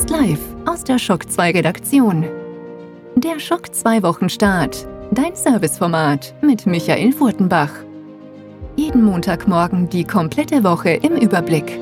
Jetzt live aus der Schock 2 Redaktion. Der Schock 2 Wochenstart. Dein Serviceformat mit Michael Furtenbach. Jeden Montagmorgen die komplette Woche im Überblick.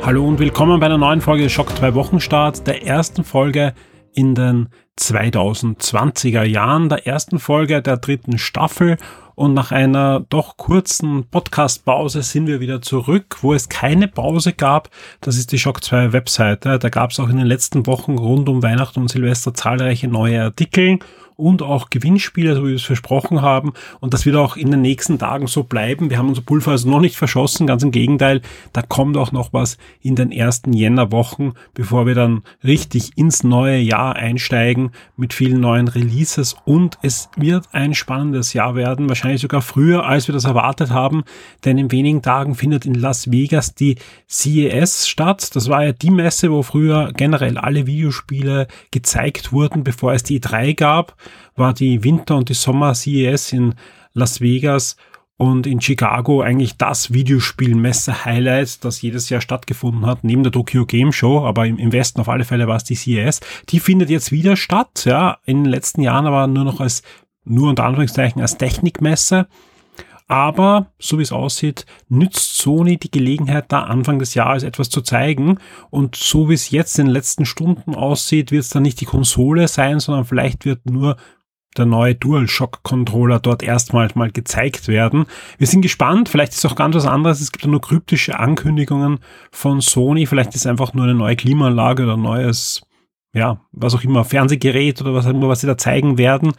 Hallo und willkommen bei einer neuen Folge Schock 2 Wochenstart, der ersten Folge in den 2020er Jahren, der ersten Folge der dritten Staffel. Und nach einer doch kurzen Podcast-Pause sind wir wieder zurück, wo es keine Pause gab. Das ist die Shock 2 Webseite. Da gab es auch in den letzten Wochen rund um Weihnachten und Silvester zahlreiche neue Artikel und auch Gewinnspiele, so wie wir es versprochen haben. Und das wird auch in den nächsten Tagen so bleiben. Wir haben unser Pulver also noch nicht verschossen, ganz im Gegenteil. Da kommt auch noch was in den ersten Jännerwochen, bevor wir dann richtig ins neue Jahr einsteigen mit vielen neuen Releases. Und es wird ein spannendes Jahr werden, wahrscheinlich sogar früher, als wir das erwartet haben. Denn in wenigen Tagen findet in Las Vegas die CES statt. Das war ja die Messe, wo früher generell alle Videospiele gezeigt wurden, bevor es die E3 gab war die Winter- und die Sommer-CES in Las Vegas und in Chicago eigentlich das Videospielmesse-Highlight, das jedes Jahr stattgefunden hat, neben der Tokyo Game Show, aber im, Westen auf alle Fälle war es die CES. Die findet jetzt wieder statt, ja, in den letzten Jahren aber nur noch als, nur unter Anführungszeichen als Technikmesse. Aber, so wie es aussieht, nützt Sony die Gelegenheit, da Anfang des Jahres etwas zu zeigen. Und so wie es jetzt in den letzten Stunden aussieht, wird es dann nicht die Konsole sein, sondern vielleicht wird nur der neue DualShock-Controller dort erstmals mal gezeigt werden. Wir sind gespannt, vielleicht ist auch ganz was anderes. Es gibt ja nur kryptische Ankündigungen von Sony. Vielleicht ist es einfach nur eine neue Klimaanlage oder ein neues, ja, was auch immer, Fernsehgerät oder was auch immer, was sie da zeigen werden.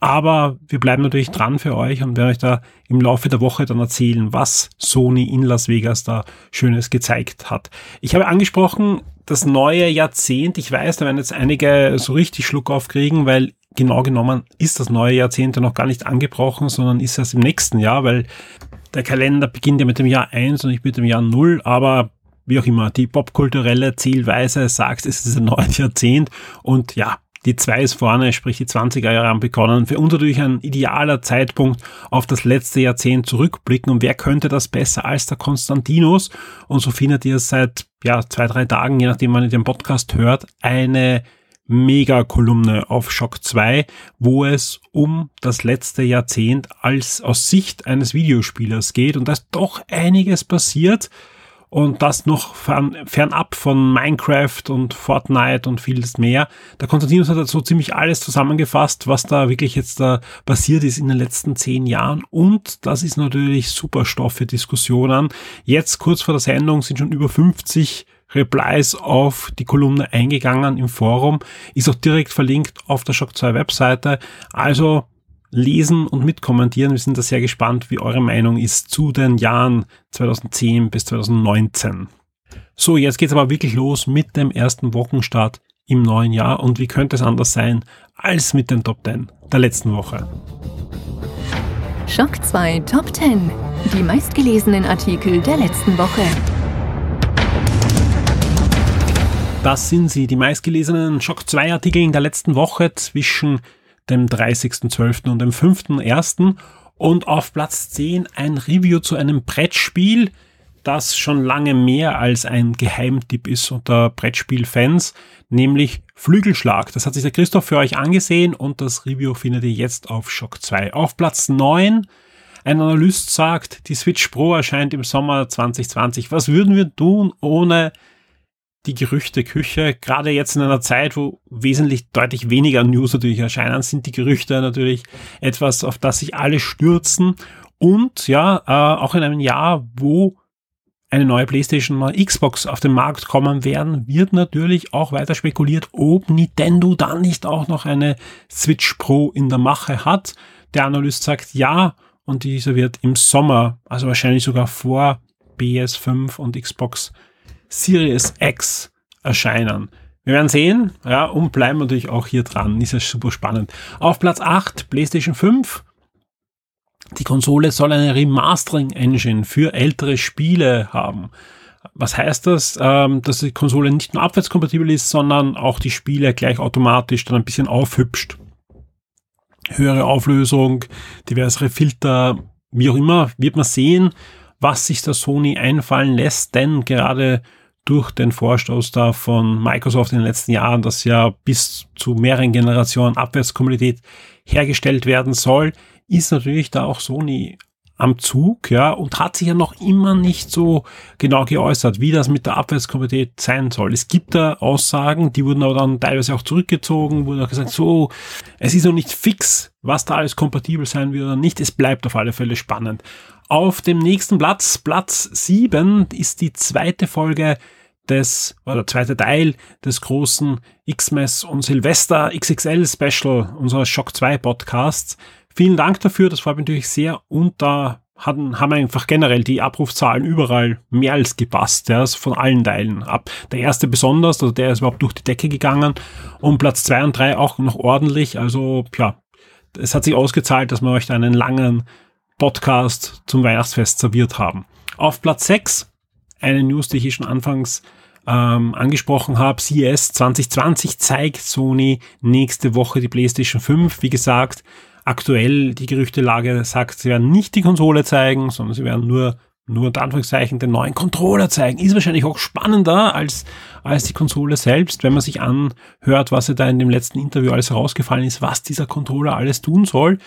Aber wir bleiben natürlich dran für euch und werden euch da im Laufe der Woche dann erzählen, was Sony in Las Vegas da Schönes gezeigt hat. Ich habe angesprochen, das neue Jahrzehnt. Ich weiß, da werden jetzt einige so richtig Schluck aufkriegen, weil genau genommen ist das neue Jahrzehnt ja noch gar nicht angebrochen, sondern ist erst im nächsten Jahr, weil der Kalender beginnt ja mit dem Jahr 1 und nicht mit dem Jahr 0, aber wie auch immer, die popkulturelle Zielweise sagt, es ist ein neues Jahrzehnt und ja, die 2 ist vorne, sprich die 20er Jahre haben begonnen. Für uns natürlich ein idealer Zeitpunkt auf das letzte Jahrzehnt zurückblicken. Und wer könnte das besser als der Konstantinos? Und so findet ihr seit ja, zwei, drei Tagen, je nachdem man den Podcast hört, eine Mega-Kolumne auf Shock 2, wo es um das letzte Jahrzehnt als aus Sicht eines Videospielers geht und da ist doch einiges passiert und das noch fern, fernab von Minecraft und Fortnite und vieles mehr. Der Konstantinus hat so ziemlich alles zusammengefasst, was da wirklich jetzt da passiert ist in den letzten zehn Jahren und das ist natürlich super Stoff für Diskussionen. Jetzt kurz vor der Sendung sind schon über 50 Replies auf die Kolumne eingegangen im Forum, ist auch direkt verlinkt auf der Shock 2 Webseite. Also lesen und mitkommentieren. Wir sind da sehr gespannt, wie eure Meinung ist zu den Jahren 2010 bis 2019. So, jetzt geht's aber wirklich los mit dem ersten Wochenstart im neuen Jahr und wie könnte es anders sein als mit den Top 10 der letzten Woche. Schock 2 Top 10. Die meistgelesenen Artikel der letzten Woche. Das sind sie, die meistgelesenen Schock 2 Artikel in der letzten Woche zwischen dem 30.12. und dem 5.1. Und auf Platz 10 ein Review zu einem Brettspiel, das schon lange mehr als ein Geheimtipp ist unter Brettspielfans, nämlich Flügelschlag. Das hat sich der Christoph für euch angesehen und das Review findet ihr jetzt auf Shock 2. Auf Platz 9 ein Analyst sagt, die Switch Pro erscheint im Sommer 2020. Was würden wir tun ohne die Gerüchteküche. Gerade jetzt in einer Zeit, wo wesentlich deutlich weniger News natürlich erscheinen, sind die Gerüchte natürlich etwas, auf das sich alle stürzen. Und ja, äh, auch in einem Jahr, wo eine neue PlayStation oder Xbox auf den Markt kommen werden, wird natürlich auch weiter spekuliert, ob Nintendo dann nicht auch noch eine Switch Pro in der Mache hat. Der Analyst sagt ja und diese wird im Sommer, also wahrscheinlich sogar vor PS5 und Xbox Series X erscheinen. Wir werden sehen, ja, und bleiben natürlich auch hier dran. Ist ja super spannend. Auf Platz 8, PlayStation 5. Die Konsole soll eine Remastering-Engine für ältere Spiele haben. Was heißt das? Ähm, dass die Konsole nicht nur abwärtskompatibel ist, sondern auch die Spiele gleich automatisch dann ein bisschen aufhübscht. höhere Auflösung, diversere Filter, wie auch immer, wird man sehen, was sich der Sony einfallen lässt, denn gerade durch den Vorstoß da von Microsoft in den letzten Jahren, dass ja bis zu mehreren Generationen Abwärtskommunität hergestellt werden soll, ist natürlich da auch Sony am Zug, ja, und hat sich ja noch immer nicht so genau geäußert, wie das mit der Abwärtskommunität sein soll. Es gibt da Aussagen, die wurden aber dann teilweise auch zurückgezogen, wurden auch gesagt, so, es ist noch nicht fix, was da alles kompatibel sein wird oder nicht. Es bleibt auf alle Fälle spannend. Auf dem nächsten Platz, Platz 7, ist die zweite Folge des, oder zweite Teil des großen Xmas und Silvester XXL Special unseres Shock 2 Podcasts. Vielen Dank dafür, das freut mich natürlich sehr und da hatten, haben einfach generell die Abrufzahlen überall mehr als gepasst, ja, also von allen Teilen ab. Der erste besonders, also der ist überhaupt durch die Decke gegangen und Platz zwei und drei auch noch ordentlich, also ja, es hat sich ausgezahlt, dass wir euch da einen langen Podcast zum Weihnachtsfest serviert haben. Auf Platz 6 eine News, die ich hier schon anfangs ähm, angesprochen habe. CES 2020 zeigt Sony nächste Woche die PlayStation 5. Wie gesagt, aktuell die Gerüchtelage sagt, sie werden nicht die Konsole zeigen, sondern sie werden nur nur unter Anführungszeichen den neuen Controller zeigen. Ist wahrscheinlich auch spannender als, als die Konsole selbst, wenn man sich anhört, was ja da in dem letzten Interview alles herausgefallen ist, was dieser Controller alles tun soll.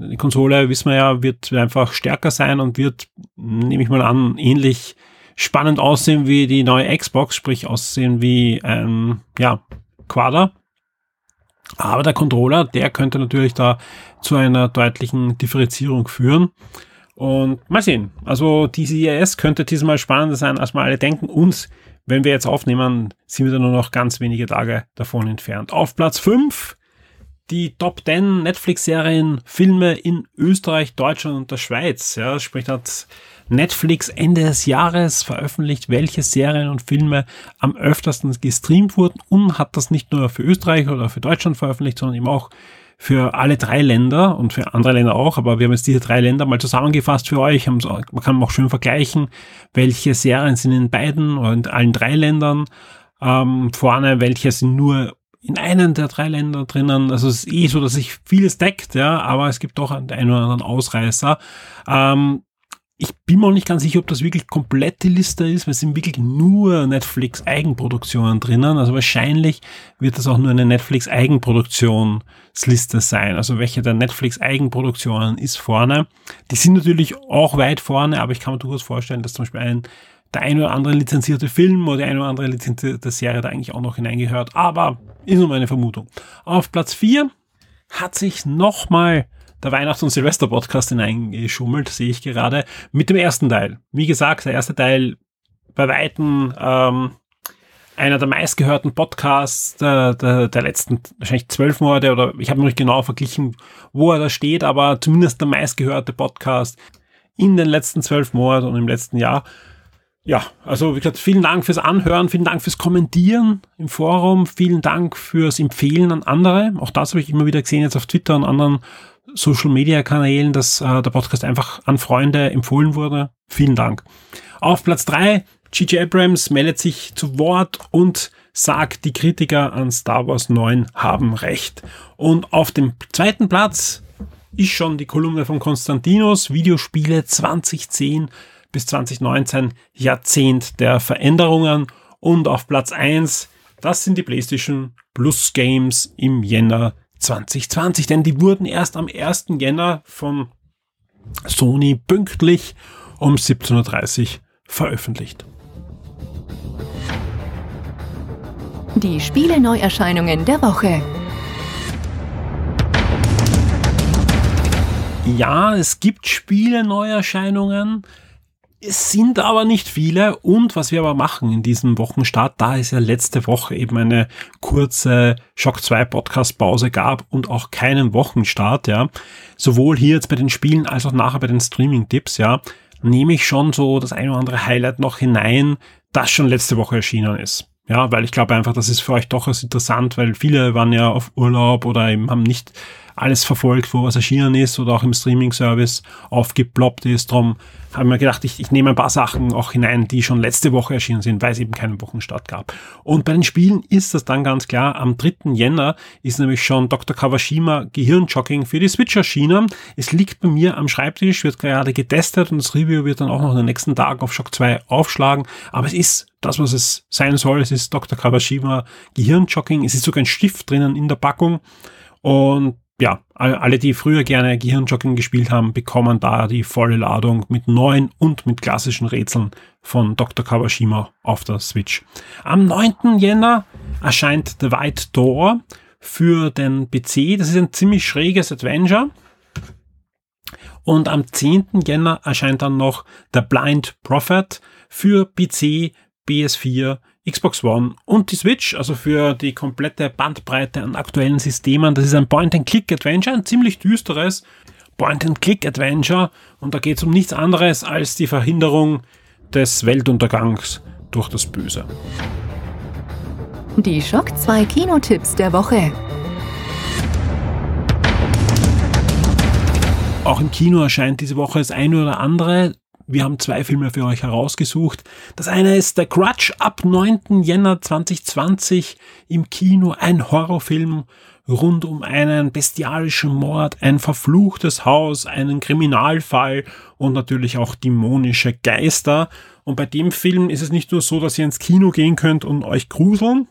Die Konsole, wissen wir ja, wird einfach stärker sein und wird, nehme ich mal an, ähnlich spannend aussehen wie die neue Xbox, sprich aussehen wie ein, ja, Quader. Aber der Controller, der könnte natürlich da zu einer deutlichen Differenzierung führen. Und mal sehen. Also die CES könnte diesmal spannender sein, als wir alle denken. Und wenn wir jetzt aufnehmen, sind wir da nur noch ganz wenige Tage davon entfernt. Auf Platz 5 die Top 10 Netflix-Serien, Filme in Österreich, Deutschland und der Schweiz. Ja, sprich, hat Netflix Ende des Jahres veröffentlicht, welche Serien und Filme am öftersten gestreamt wurden und hat das nicht nur für Österreich oder für Deutschland veröffentlicht, sondern eben auch für alle drei Länder und für andere Länder auch, aber wir haben jetzt diese drei Länder mal zusammengefasst für euch. Man kann auch schön vergleichen, welche Serien sind in beiden oder in allen drei Ländern ähm, vorne, welche sind nur in einem der drei Länder drinnen. Also es ist eh so, dass sich vieles deckt, ja, aber es gibt doch einen, oder anderen Ausreißer. Ähm, ich bin mir nicht ganz sicher, ob das wirklich komplett die Liste ist, weil es sind wirklich nur Netflix Eigenproduktionen drinnen. Also wahrscheinlich wird das auch nur eine Netflix Eigenproduktionsliste sein. Also welche der Netflix Eigenproduktionen ist vorne. Die sind natürlich auch weit vorne, aber ich kann mir durchaus vorstellen, dass zum Beispiel ein der ein oder andere lizenzierte Film oder die eine oder andere lizenzierte Serie da eigentlich auch noch hineingehört. Aber ist nur meine Vermutung. Auf Platz 4 hat sich nochmal der Weihnachts- und Silvester-Podcast hineingeschummelt, sehe ich gerade, mit dem ersten Teil. Wie gesagt, der erste Teil bei Weitem ähm, einer der meistgehörten Podcasts der, der, der letzten wahrscheinlich zwölf Monate oder ich habe noch nicht genau verglichen, wo er da steht, aber zumindest der meistgehörte Podcast in den letzten zwölf Monaten und im letzten Jahr. Ja, also wie gesagt, vielen Dank fürs Anhören, vielen Dank fürs Kommentieren im Forum, vielen Dank fürs Empfehlen an andere. Auch das habe ich immer wieder gesehen jetzt auf Twitter und anderen Social Media Kanälen, dass äh, der Podcast einfach an Freunde empfohlen wurde. Vielen Dank. Auf Platz drei G.J. Abrams meldet sich zu Wort und sagt, die Kritiker an Star Wars 9 haben recht. Und auf dem zweiten Platz ist schon die Kolumne von Konstantinos, Videospiele 2010 bis 2019, Jahrzehnt der Veränderungen. Und auf Platz eins das sind die PlayStation Plus Games im Jänner 2020, denn die wurden erst am 1. Jänner von Sony pünktlich um 17.30 Uhr veröffentlicht. Die Spiele-Neuerscheinungen der Woche. Ja, es gibt Spiele-Neuerscheinungen. Es sind aber nicht viele und was wir aber machen in diesem Wochenstart, da es ja letzte Woche eben eine kurze Shock 2 Podcast Pause gab und auch keinen Wochenstart, ja, sowohl hier jetzt bei den Spielen als auch nachher bei den Streaming Tipps, ja, nehme ich schon so das ein oder andere Highlight noch hinein, das schon letzte Woche erschienen ist. Ja, weil ich glaube einfach, das ist für euch doch interessant, weil viele waren ja auf Urlaub oder eben haben nicht alles verfolgt, wo was erschienen ist oder auch im Streaming-Service aufgeploppt ist. Darum habe ich mir gedacht, ich, ich nehme ein paar Sachen auch hinein, die schon letzte Woche erschienen sind, weil es eben keinen Wochenstart gab. Und bei den Spielen ist das dann ganz klar. Am 3. Jänner ist nämlich schon Dr. Kawashima Gehirnjogging für die Switch erschienen. Es liegt bei mir am Schreibtisch, wird gerade getestet und das Review wird dann auch noch den nächsten Tagen auf Shock 2 aufschlagen. Aber es ist das, was es sein soll. Es ist Dr. Kawashima Gehirnjogging. Es ist sogar ein Stift drinnen in der Packung. Und ja, alle, die früher gerne Gehirnjogging gespielt haben, bekommen da die volle Ladung mit neuen und mit klassischen Rätseln von Dr. Kawashima auf der Switch. Am 9. Jänner erscheint The White Door für den PC. Das ist ein ziemlich schräges Adventure. Und am 10. Jänner erscheint dann noch The Blind Prophet für PC, PS4, Xbox One und die Switch, also für die komplette Bandbreite an aktuellen Systemen. Das ist ein Point-and-Click-Adventure, ein ziemlich düsteres Point-and-Click-Adventure und da geht es um nichts anderes als die Verhinderung des Weltuntergangs durch das Böse. Die Schock 2 Kinotipps der Woche. Auch im Kino erscheint diese Woche das eine oder andere. Wir haben zwei Filme für euch herausgesucht. Das eine ist The Crutch ab 9. Jänner 2020 im Kino. Ein Horrorfilm rund um einen bestialischen Mord, ein verfluchtes Haus, einen Kriminalfall und natürlich auch dämonische Geister. Und bei dem Film ist es nicht nur so, dass ihr ins Kino gehen könnt und euch gruseln,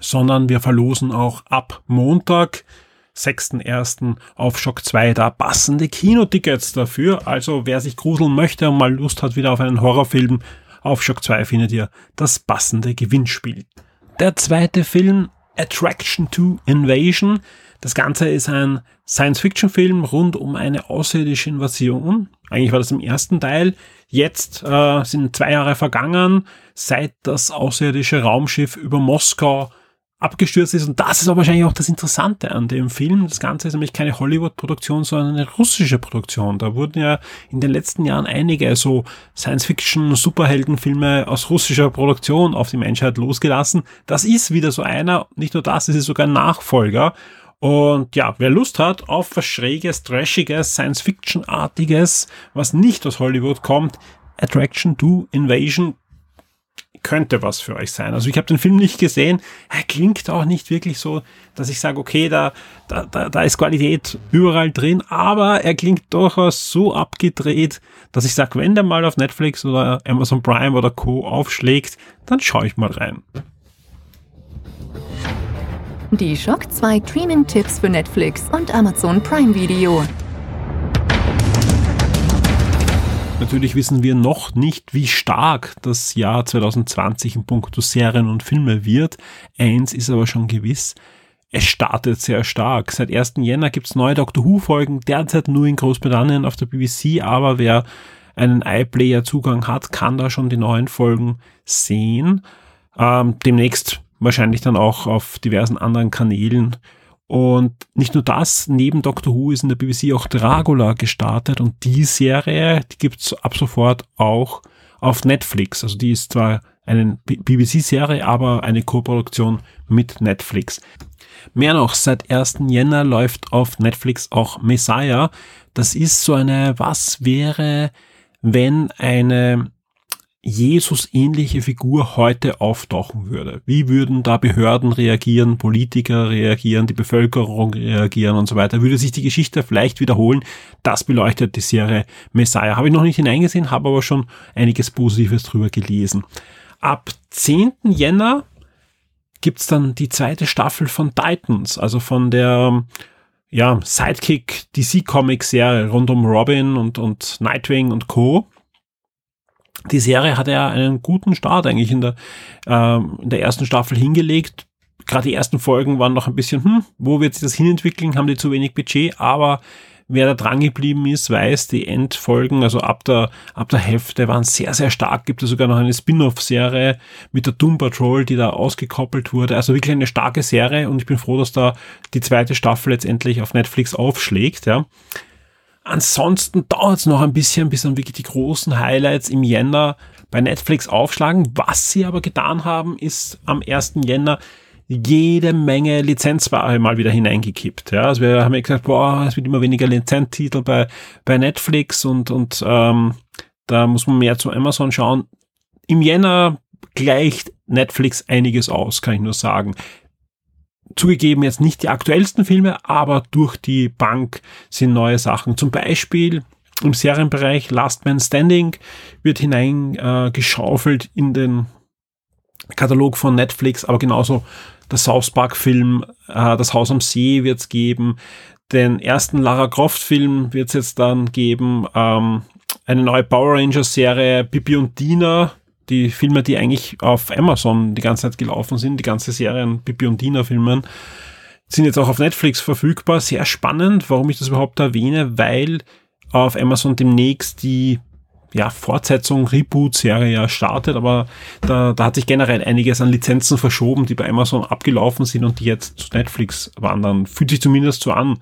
sondern wir verlosen auch ab Montag 6.1. auf Shock 2 da passende Kinotickets dafür. Also wer sich gruseln möchte und mal Lust hat wieder auf einen Horrorfilm, auf Shock 2 findet ihr das passende Gewinnspiel. Der zweite Film Attraction to Invasion. Das Ganze ist ein Science-Fiction-Film rund um eine außerirdische Invasion. Eigentlich war das im ersten Teil. Jetzt äh, sind zwei Jahre vergangen, seit das außerirdische Raumschiff über Moskau abgestürzt ist. Und das ist aber wahrscheinlich auch das Interessante an dem Film. Das Ganze ist nämlich keine Hollywood-Produktion, sondern eine russische Produktion. Da wurden ja in den letzten Jahren einige so Science-Fiction-Superheldenfilme aus russischer Produktion auf die Menschheit losgelassen. Das ist wieder so einer. Nicht nur das, es ist sogar ein Nachfolger. Und ja, wer Lust hat auf was Schräges, Trashiges, Science-Fiction-artiges, was nicht aus Hollywood kommt, Attraction to Invasion könnte was für euch sein. Also ich habe den Film nicht gesehen. Er klingt auch nicht wirklich so, dass ich sage, okay, da, da, da, da ist Qualität überall drin, aber er klingt durchaus so abgedreht, dass ich sage, wenn der mal auf Netflix oder Amazon Prime oder Co. aufschlägt, dann schaue ich mal rein. Die Shock 2 Streaming-Tipps für Netflix und Amazon Prime Video. Natürlich wissen wir noch nicht, wie stark das Jahr 2020 in puncto Serien und Filme wird. Eins ist aber schon gewiss. Es startet sehr stark. Seit 1. Jänner gibt's neue Doctor Who-Folgen, derzeit nur in Großbritannien auf der BBC, aber wer einen iPlayer-Zugang hat, kann da schon die neuen Folgen sehen. Ähm, demnächst wahrscheinlich dann auch auf diversen anderen Kanälen und nicht nur das, neben Doctor Who ist in der BBC auch Dracula gestartet und die Serie, die gibt's ab sofort auch auf Netflix. Also die ist zwar eine BBC-Serie, aber eine Koproduktion mit Netflix. Mehr noch, seit 1. Jänner läuft auf Netflix auch Messiah. Das ist so eine, was wäre, wenn eine Jesus-ähnliche Figur heute auftauchen würde. Wie würden da Behörden reagieren, Politiker reagieren, die Bevölkerung reagieren und so weiter? Würde sich die Geschichte vielleicht wiederholen? Das beleuchtet die Serie Messiah. Habe ich noch nicht hineingesehen, habe aber schon einiges Positives drüber gelesen. Ab 10. Jänner gibt's dann die zweite Staffel von Titans, also von der ja, Sidekick DC Comics Serie rund um Robin und, und Nightwing und Co die Serie hat ja einen guten Start eigentlich in der, ähm, in der ersten Staffel hingelegt. Gerade die ersten Folgen waren noch ein bisschen, hm, wo wird sich das hinentwickeln? Haben die zu wenig Budget? Aber wer da dran geblieben ist, weiß, die Endfolgen, also ab der, ab der Hälfte waren sehr, sehr stark. Gibt es sogar noch eine Spin-off-Serie mit der Doom Patrol, die da ausgekoppelt wurde. Also wirklich eine starke Serie und ich bin froh, dass da die zweite Staffel letztendlich auf Netflix aufschlägt, ja. Ansonsten dauert es noch ein bisschen, bis dann wirklich die großen Highlights im Jänner bei Netflix aufschlagen. Was sie aber getan haben, ist am 1. Jänner jede Menge Lizenzware mal wieder hineingekippt. Ja, also wir haben ja gesagt, boah, es wird immer weniger Lizenztitel bei, bei Netflix und, und ähm, da muss man mehr zu Amazon schauen. Im Jänner gleicht Netflix einiges aus, kann ich nur sagen. Zugegeben jetzt nicht die aktuellsten Filme, aber durch die Bank sind neue Sachen. Zum Beispiel im Serienbereich Last Man Standing wird hineingeschaufelt äh, in den Katalog von Netflix, aber genauso der South Park Film, äh, das Haus am See wird es geben, den ersten Lara Croft Film wird es jetzt dann geben, ähm, eine neue Power Rangers Serie, Bibi und Dina, die Filme, die eigentlich auf Amazon die ganze Zeit gelaufen sind, die ganze Serien Bibi und Dina Filmen, sind jetzt auch auf Netflix verfügbar. Sehr spannend, warum ich das überhaupt erwähne, weil auf Amazon demnächst die ja, Fortsetzung, Reboot-Serie ja startet, aber da, da hat sich generell einiges an Lizenzen verschoben, die bei Amazon abgelaufen sind und die jetzt zu Netflix wandern. Fühlt sich zumindest so an.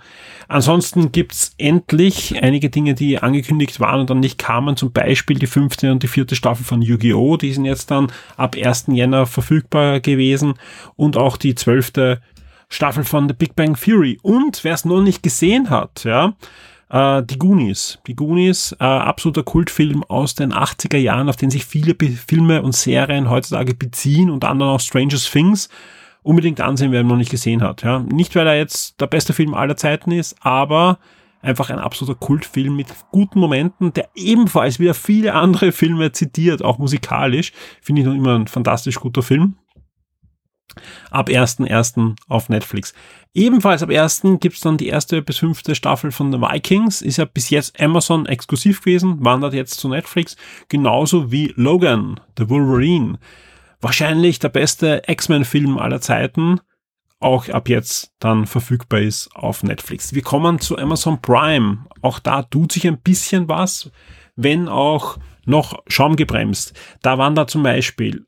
Ansonsten gibt's endlich einige Dinge, die angekündigt waren und dann nicht kamen, zum Beispiel die fünfte und die vierte Staffel von Yu-Gi-Oh! Die sind jetzt dann ab 1. Jänner verfügbar gewesen und auch die zwölfte Staffel von The Big Bang Theory. Und wer es noch nicht gesehen hat, ja, äh, die Goonies. Die Goonies, äh, absoluter Kultfilm aus den 80er Jahren, auf den sich viele Be Filme und Serien heutzutage beziehen, unter anderem auch Stranger Things. Unbedingt ansehen, wer ihn noch nicht gesehen hat. Ja. Nicht, weil er jetzt der beste Film aller Zeiten ist, aber einfach ein absoluter Kultfilm mit guten Momenten, der ebenfalls wieder viele andere Filme zitiert, auch musikalisch. Finde ich noch immer ein fantastisch guter Film. Ab 1.1. auf Netflix. Ebenfalls ab 1. gibt's dann die erste bis fünfte Staffel von The Vikings. Ist ja bis jetzt Amazon exklusiv gewesen, wandert jetzt zu Netflix. Genauso wie Logan, The Wolverine. Wahrscheinlich der beste X-Men-Film aller Zeiten. Auch ab jetzt dann verfügbar ist auf Netflix. Wir kommen zu Amazon Prime. Auch da tut sich ein bisschen was, wenn auch noch schaumgebremst. Da waren da zum Beispiel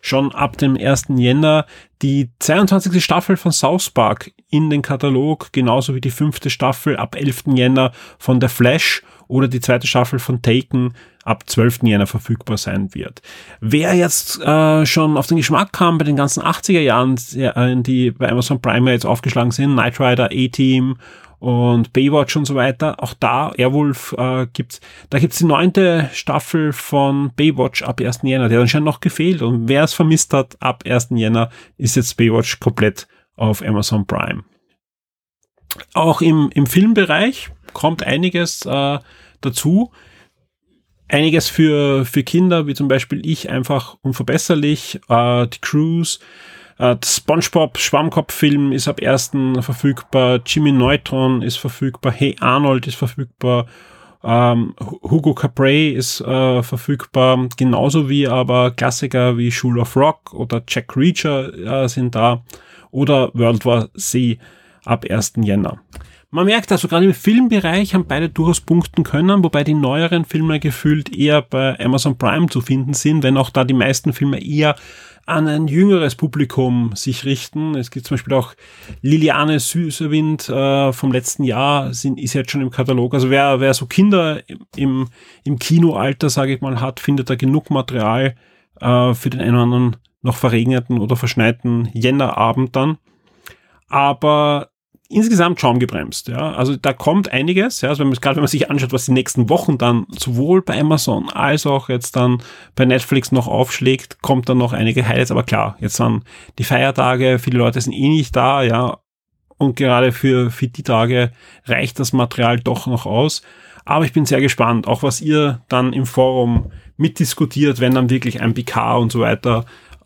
schon ab dem 1. Jänner die 22. Staffel von South Park in den Katalog, genauso wie die fünfte Staffel ab 11. Jänner von The Flash oder die zweite Staffel von Taken ab 12. Jänner verfügbar sein wird. Wer jetzt äh, schon auf den Geschmack kam bei den ganzen 80er Jahren, äh, die bei Amazon Prime jetzt aufgeschlagen sind, Knight Rider, A-Team und Baywatch und so weiter. Auch da, Airwolf äh, gibt's, da gibt's die neunte Staffel von Baywatch ab 1. Jänner. Der hat anscheinend noch gefehlt und wer es vermisst hat, ab 1. Jänner ist jetzt Baywatch komplett auf Amazon Prime. Auch im, im Filmbereich kommt einiges äh, dazu. Einiges für, für Kinder, wie zum Beispiel ich, einfach unverbesserlich. Äh, die Cruise, äh, SpongeBob Schwammkopf-Film ist ab 1. verfügbar. Jimmy Neutron ist verfügbar. Hey Arnold ist verfügbar. Ähm, Hugo Capray ist äh, verfügbar. Genauso wie aber Klassiker wie School of Rock oder Jack Reacher äh, sind da. Oder World War Z ab 1. Jänner. Man merkt also gerade im Filmbereich haben beide durchaus punkten können, wobei die neueren Filme gefühlt eher bei Amazon Prime zu finden sind, wenn auch da die meisten Filme eher an ein jüngeres Publikum sich richten. Es gibt zum Beispiel auch Liliane Süßewind äh, vom letzten Jahr, ist jetzt schon im Katalog. Also wer, wer so Kinder im, im Kinoalter, sage ich mal, hat, findet da genug Material äh, für den einen oder anderen noch verregneten oder verschneiten Jännerabend dann. Aber insgesamt schaumgebremst. Ja, also da kommt einiges. Ja, also wenn man, gerade wenn man sich anschaut, was die nächsten Wochen dann sowohl bei Amazon als auch jetzt dann bei Netflix noch aufschlägt, kommt dann noch einige Highlights. Aber klar, jetzt dann die Feiertage, viele Leute sind eh nicht da, ja, und gerade für für die Tage reicht das Material doch noch aus. Aber ich bin sehr gespannt, auch was ihr dann im Forum mitdiskutiert, wenn dann wirklich ein PK und so weiter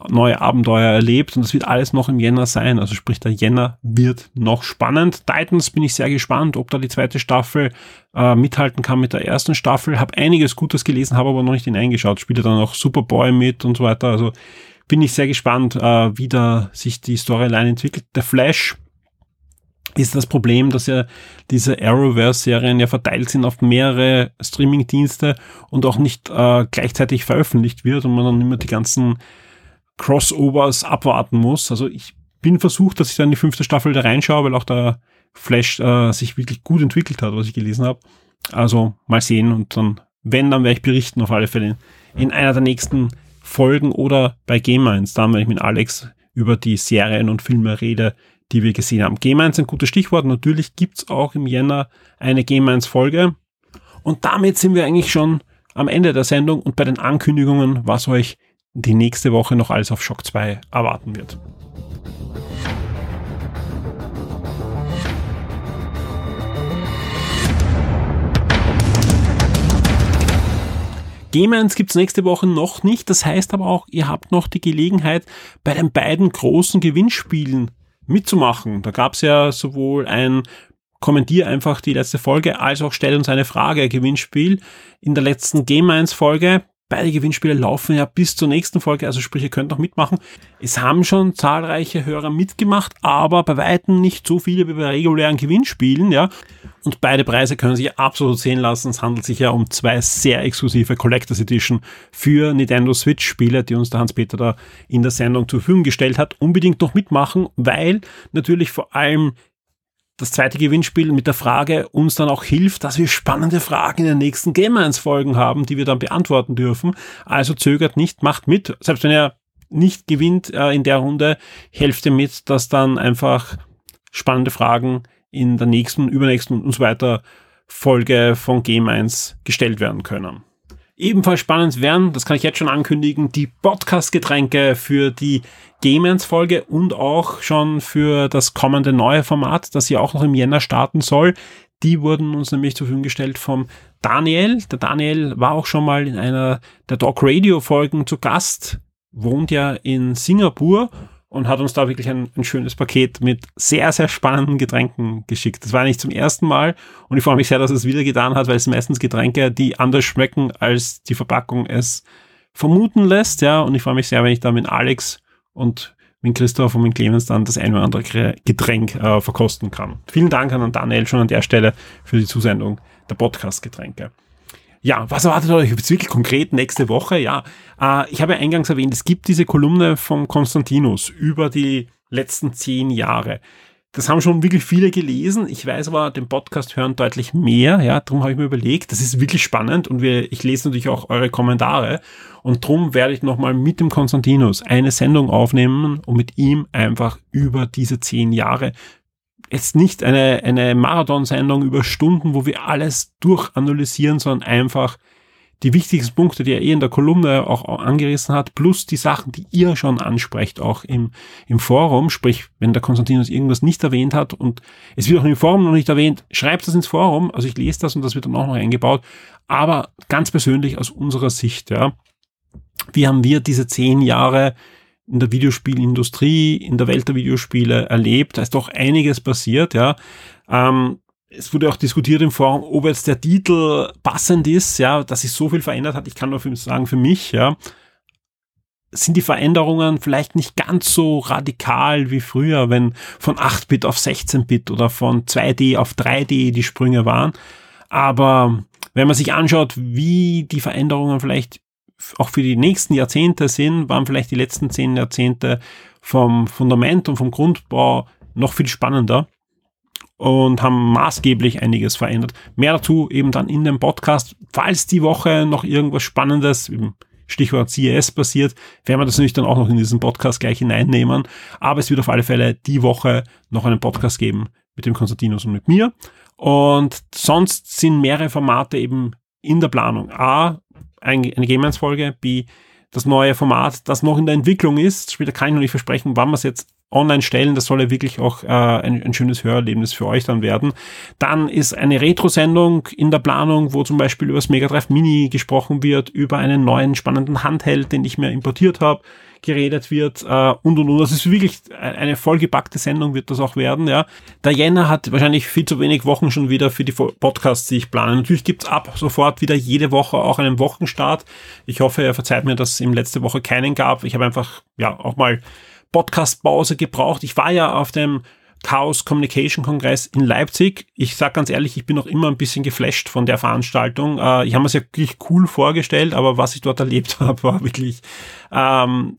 neue Abenteuer erlebt und das wird alles noch im Jänner sein. Also sprich, der Jänner wird noch spannend. Titans bin ich sehr gespannt, ob da die zweite Staffel äh, mithalten kann mit der ersten Staffel. Habe einiges Gutes gelesen, habe aber noch nicht hineingeschaut. Spielt dann auch Superboy mit und so weiter. Also bin ich sehr gespannt, äh, wie da sich die Storyline entwickelt. Der Flash ist das Problem, dass ja diese Arrowverse-Serien ja verteilt sind auf mehrere Streaming-Dienste und auch nicht äh, gleichzeitig veröffentlicht wird und man dann immer die ganzen Crossovers abwarten muss. Also ich bin versucht, dass ich dann die fünfte Staffel da reinschaue, weil auch der Flash äh, sich wirklich gut entwickelt hat, was ich gelesen habe. Also mal sehen und dann, wenn, dann werde ich berichten auf alle Fälle in einer der nächsten Folgen oder bei Game 1. Dann werde ich mit Alex über die Serien und Filme rede, die wir gesehen haben. Game 1 ein gutes Stichwort. Natürlich gibt's auch im Jänner eine Game 1 Folge. Und damit sind wir eigentlich schon am Ende der Sendung und bei den Ankündigungen, was euch die nächste Woche noch alles auf Shock 2 erwarten wird. Gemens gibt's nächste Woche noch nicht. Das heißt aber auch, ihr habt noch die Gelegenheit, bei den beiden großen Gewinnspielen mitzumachen. Da gab's ja sowohl ein Kommentier einfach die letzte Folge, als auch stell uns eine Frage Gewinnspiel. In der letzten Game 1 Folge Beide Gewinnspiele laufen ja bis zur nächsten Folge, also sprich, ihr könnt noch mitmachen. Es haben schon zahlreiche Hörer mitgemacht, aber bei weitem nicht so viele wie bei regulären Gewinnspielen, ja. Und beide Preise können sich absolut sehen lassen. Es handelt sich ja um zwei sehr exklusive Collectors Edition für Nintendo Switch Spiele, die uns der Hans-Peter da in der Sendung zur Verfügung gestellt hat. Unbedingt noch mitmachen, weil natürlich vor allem das zweite Gewinnspiel mit der Frage uns dann auch hilft, dass wir spannende Fragen in den nächsten Game 1 Folgen haben, die wir dann beantworten dürfen. Also zögert nicht, macht mit. Selbst wenn ihr nicht gewinnt äh, in der Runde, helft ihr mit, dass dann einfach spannende Fragen in der nächsten, übernächsten und so weiter Folge von Game 1 gestellt werden können. Ebenfalls spannend werden, das kann ich jetzt schon ankündigen, die Podcast-Getränke für die Gamens-Folge und auch schon für das kommende neue Format, das ja auch noch im Jänner starten soll. Die wurden uns nämlich zur Verfügung gestellt vom Daniel. Der Daniel war auch schon mal in einer der Dog Radio Folgen zu Gast, wohnt ja in Singapur und hat uns da wirklich ein, ein, schönes Paket mit sehr, sehr spannenden Getränken geschickt. Das war nicht zum ersten Mal und ich freue mich sehr, dass es wieder getan hat, weil es meistens Getränke, die anders schmecken, als die Verpackung es vermuten lässt. Ja, und ich freue mich sehr, wenn ich da mit Alex und mit Christoph und mit Clemens dann das ein oder andere Getränk äh, verkosten kann. Vielen Dank an Daniel schon an der Stelle für die Zusendung der Podcast-Getränke. Ja, was erwartet euch jetzt wirklich konkret nächste Woche? Ja, äh, ich habe ja eingangs erwähnt, es gibt diese Kolumne von Konstantinus über die letzten zehn Jahre. Das haben schon wirklich viele gelesen. Ich weiß aber, den Podcast hören deutlich mehr. Ja, darum habe ich mir überlegt, das ist wirklich spannend und wir, ich lese natürlich auch eure Kommentare. Und darum werde ich nochmal mit dem Konstantinus eine Sendung aufnehmen und mit ihm einfach über diese zehn Jahre jetzt nicht eine, eine Marathonsendung über Stunden, wo wir alles durchanalysieren, sondern einfach die wichtigsten Punkte, die er eh in der Kolumne auch angerissen hat, plus die Sachen, die ihr schon ansprecht, auch im, im Forum. Sprich, wenn der Konstantinus irgendwas nicht erwähnt hat und es wird auch im Forum noch nicht erwähnt, schreibt das ins Forum. Also ich lese das und das wird dann auch noch eingebaut. Aber ganz persönlich aus unserer Sicht, ja. Wie haben wir diese zehn Jahre in der Videospielindustrie, in der Welt der Videospiele erlebt. Da ist doch einiges passiert, ja. Ähm, es wurde auch diskutiert im Forum, ob jetzt der Titel passend ist, ja, dass sich so viel verändert hat. Ich kann nur sagen, für mich, ja, sind die Veränderungen vielleicht nicht ganz so radikal wie früher, wenn von 8-Bit auf 16-Bit oder von 2D auf 3D die Sprünge waren. Aber wenn man sich anschaut, wie die Veränderungen vielleicht auch für die nächsten Jahrzehnte sind, waren vielleicht die letzten zehn Jahrzehnte vom Fundament und vom Grundbau noch viel spannender und haben maßgeblich einiges verändert. Mehr dazu eben dann in dem Podcast. Falls die Woche noch irgendwas Spannendes, Stichwort CES passiert, werden wir das natürlich dann auch noch in diesen Podcast gleich hineinnehmen. Aber es wird auf alle Fälle die Woche noch einen Podcast geben mit dem Konstantinus und mit mir. Und sonst sind mehrere Formate eben in der Planung. A, eine Game-1-Folge, B, das neue Format, das noch in der Entwicklung ist. Später kann ich noch nicht versprechen, wann wir es jetzt online stellen. Das soll ja wirklich auch äh, ein, ein, schönes Hörerlebnis für euch dann werden. Dann ist eine Retro-Sendung in der Planung, wo zum Beispiel über das Mega Drive Mini gesprochen wird, über einen neuen spannenden Handheld, den ich mir importiert habe geredet wird äh, und und und. Das ist wirklich eine vollgepackte Sendung wird das auch werden. Ja, der Jänner hat wahrscheinlich viel zu wenig Wochen schon wieder für die Podcasts, die ich plane. Natürlich gibt's ab sofort wieder jede Woche auch einen Wochenstart. Ich hoffe, er verzeiht mir, dass es ihm letzte Woche keinen gab. Ich habe einfach ja auch mal Podcast-Pause gebraucht. Ich war ja auf dem Chaos Communication Kongress in Leipzig. Ich sag ganz ehrlich, ich bin noch immer ein bisschen geflasht von der Veranstaltung. Äh, ich habe mir es ja wirklich cool vorgestellt, aber was ich dort erlebt habe, war wirklich ähm,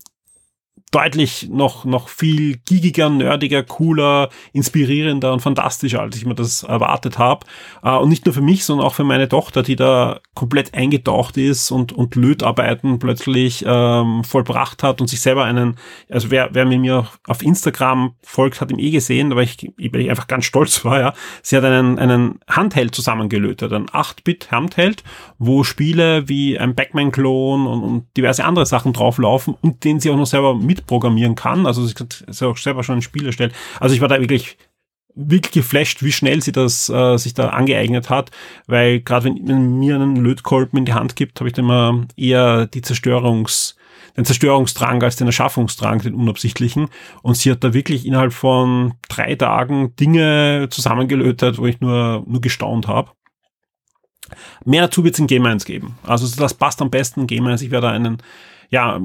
deutlich noch, noch viel gigiger, nerdiger, cooler, inspirierender und fantastischer, als ich mir das erwartet habe. Äh, und nicht nur für mich, sondern auch für meine Tochter, die da komplett eingetaucht ist und, und Lötarbeiten plötzlich ähm, vollbracht hat und sich selber einen, also wer, wer mir auf Instagram folgt, hat ihn eh gesehen, aber ich, weil ich einfach ganz stolz war, ja. Sie hat einen, einen Handheld zusammengelötet, ein 8-Bit-Handheld, wo Spiele wie ein Backman-Klon und, und diverse andere Sachen drauflaufen und den sie auch noch selber mitprogrammieren kann. Also sie hat auch selber schon ein Spiel erstellt. Also ich war da wirklich wirklich geflasht, wie schnell sie das äh, sich da angeeignet hat, weil gerade wenn man mir einen Lötkolben in die Hand gibt, habe ich dann immer eher die Zerstörungs den Zerstörungsdrang als den Erschaffungsdrang, den unabsichtlichen. Und sie hat da wirklich innerhalb von drei Tagen Dinge zusammengelötet, wo ich nur, nur gestaunt habe. Mehr dazu wird es in Game 1 geben. Also das passt am besten in Game 1. Ich werde einen, ja,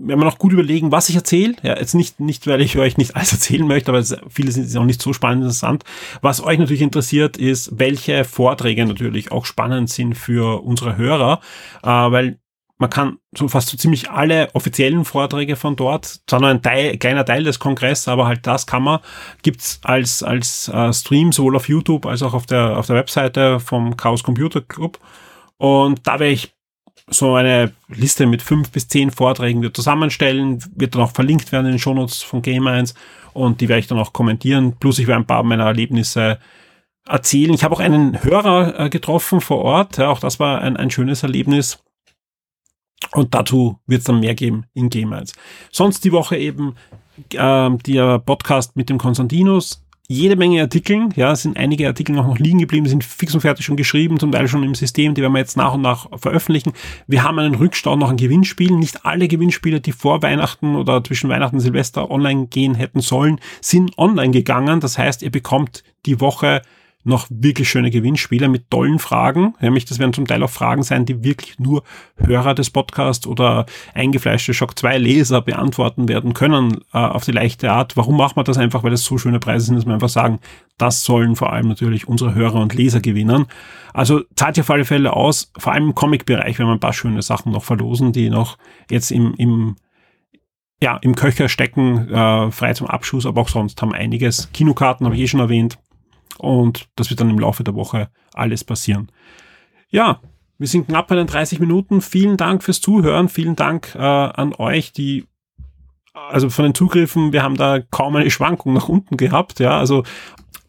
wenn man noch gut überlegen, was ich erzähle. Ja, jetzt nicht, nicht, weil ich euch nicht alles erzählen möchte, aber viele sind auch nicht so spannend interessant. Was euch natürlich interessiert, ist, welche Vorträge natürlich auch spannend sind für unsere Hörer, äh, weil man kann so fast so ziemlich alle offiziellen Vorträge von dort, zwar nur ein Teil, kleiner Teil des Kongresses, aber halt das kann man, gibt's als, als äh, Stream sowohl auf YouTube als auch auf der, auf der Webseite vom Chaos Computer Club. Und da werde ich so eine Liste mit fünf bis zehn Vorträgen wir zusammenstellen, wird dann auch verlinkt werden in den Shownotes von Game 1 und die werde ich dann auch kommentieren. Plus ich werde ein paar meiner Erlebnisse erzählen. Ich habe auch einen Hörer äh, getroffen vor Ort. Ja, auch das war ein, ein schönes Erlebnis. Und dazu wird es dann mehr geben in Game 1. Sonst die Woche eben äh, der Podcast mit dem Konstantinus. Jede Menge Artikeln, ja, sind einige Artikel noch, noch liegen geblieben, sind fix und fertig schon geschrieben, zum Teil schon im System, die werden wir jetzt nach und nach veröffentlichen. Wir haben einen Rückstau noch an Gewinnspielen. Nicht alle Gewinnspiele, die vor Weihnachten oder zwischen Weihnachten und Silvester online gehen hätten sollen, sind online gegangen. Das heißt, ihr bekommt die Woche noch wirklich schöne Gewinnspiele mit tollen Fragen. Nämlich, das werden zum Teil auch Fragen sein, die wirklich nur Hörer des Podcasts oder eingefleischte Shock 2 Leser beantworten werden können äh, auf die leichte Art. Warum macht man das einfach? Weil das so schöne Preise sind, dass wir einfach sagen, das sollen vor allem natürlich unsere Hörer und Leser gewinnen. Also zahlt ja auf alle Fälle aus, vor allem im Comic-Bereich, wenn wir ein paar schöne Sachen noch verlosen, die noch jetzt im, im ja, im Köcher stecken, äh, frei zum Abschuss, aber auch sonst haben einiges. Kinokarten habe ich eh schon erwähnt. Und das wird dann im Laufe der Woche alles passieren. Ja, wir sind knapp bei den 30 Minuten. Vielen Dank fürs Zuhören. Vielen Dank äh, an euch, die also von den Zugriffen, wir haben da kaum eine Schwankung nach unten gehabt. Ja, also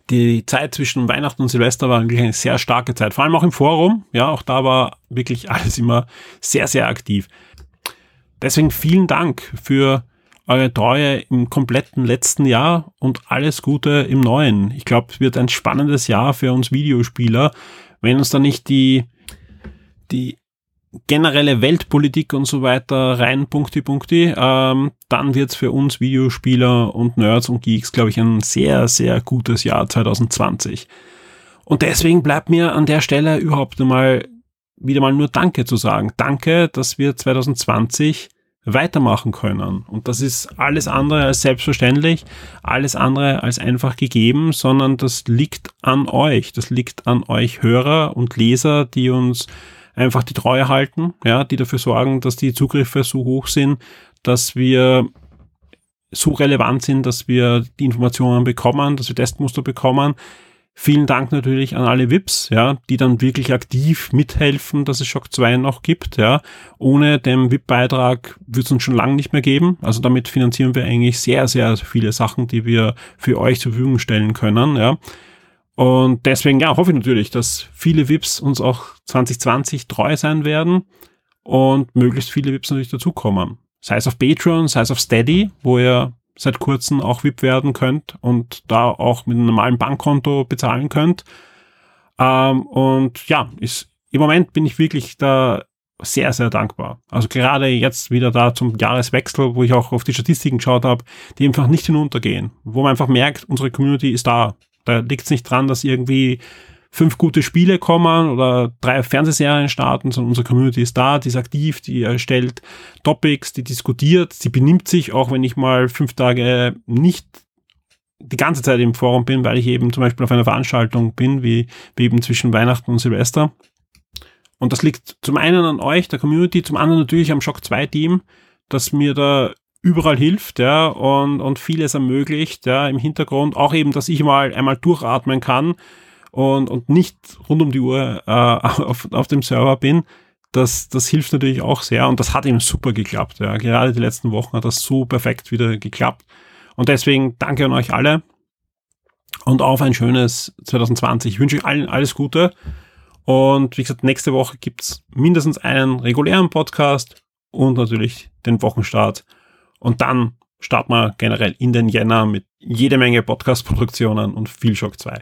die Zeit zwischen Weihnachten und Silvester war wirklich eine sehr starke Zeit. Vor allem auch im Forum. Ja, auch da war wirklich alles immer sehr, sehr aktiv. Deswegen vielen Dank für eure Treue im kompletten letzten Jahr und alles Gute im neuen. Ich glaube, es wird ein spannendes Jahr für uns Videospieler, wenn uns da nicht die, die generelle Weltpolitik und so weiter rein punkti punkti, ähm, dann wird es für uns Videospieler und Nerds und Geeks, glaube ich, ein sehr, sehr gutes Jahr 2020. Und deswegen bleibt mir an der Stelle überhaupt einmal wieder mal nur Danke zu sagen. Danke, dass wir 2020 weitermachen können. Und das ist alles andere als selbstverständlich, alles andere als einfach gegeben, sondern das liegt an euch. Das liegt an euch Hörer und Leser, die uns einfach die Treue halten, ja, die dafür sorgen, dass die Zugriffe so hoch sind, dass wir so relevant sind, dass wir die Informationen bekommen, dass wir Testmuster bekommen, Vielen Dank natürlich an alle VIPs, ja, die dann wirklich aktiv mithelfen, dass es Shock 2 noch gibt, ja. Ohne den VIP-Beitrag wird es uns schon lange nicht mehr geben. Also damit finanzieren wir eigentlich sehr, sehr viele Sachen, die wir für euch zur Verfügung stellen können, ja. Und deswegen, ja, hoffe ich natürlich, dass viele VIPs uns auch 2020 treu sein werden und möglichst viele VIPs natürlich dazukommen. Sei es auf Patreon, sei es auf Steady, wo ihr seit kurzem auch VIP werden könnt und da auch mit einem normalen Bankkonto bezahlen könnt. Ähm, und ja, ist, im Moment bin ich wirklich da sehr, sehr dankbar. Also gerade jetzt wieder da zum Jahreswechsel, wo ich auch auf die Statistiken geschaut habe, die einfach nicht hinuntergehen, wo man einfach merkt, unsere Community ist da. Da liegt es nicht dran, dass irgendwie fünf gute Spiele kommen oder drei Fernsehserien starten, sondern unsere Community ist da, die ist aktiv, die erstellt Topics, die diskutiert, die benimmt sich, auch wenn ich mal fünf Tage nicht die ganze Zeit im Forum bin, weil ich eben zum Beispiel auf einer Veranstaltung bin, wie, wie eben zwischen Weihnachten und Silvester. Und das liegt zum einen an euch, der Community, zum anderen natürlich am Shock 2 Team, dass mir da überall hilft, ja, und, und vieles ermöglicht, ja, im Hintergrund. Auch eben, dass ich mal einmal durchatmen kann und, und nicht rund um die Uhr äh, auf, auf dem Server bin. Das, das hilft natürlich auch sehr und das hat eben super geklappt. Ja. Gerade die letzten Wochen hat das so perfekt wieder geklappt. Und deswegen danke an euch alle und auf ein schönes 2020. Ich wünsche euch allen alles Gute. Und wie gesagt, nächste Woche gibt's mindestens einen regulären Podcast und natürlich den Wochenstart. Und dann starten wir generell in den Jänner mit jede Menge Podcast-Produktionen und viel Shock 2.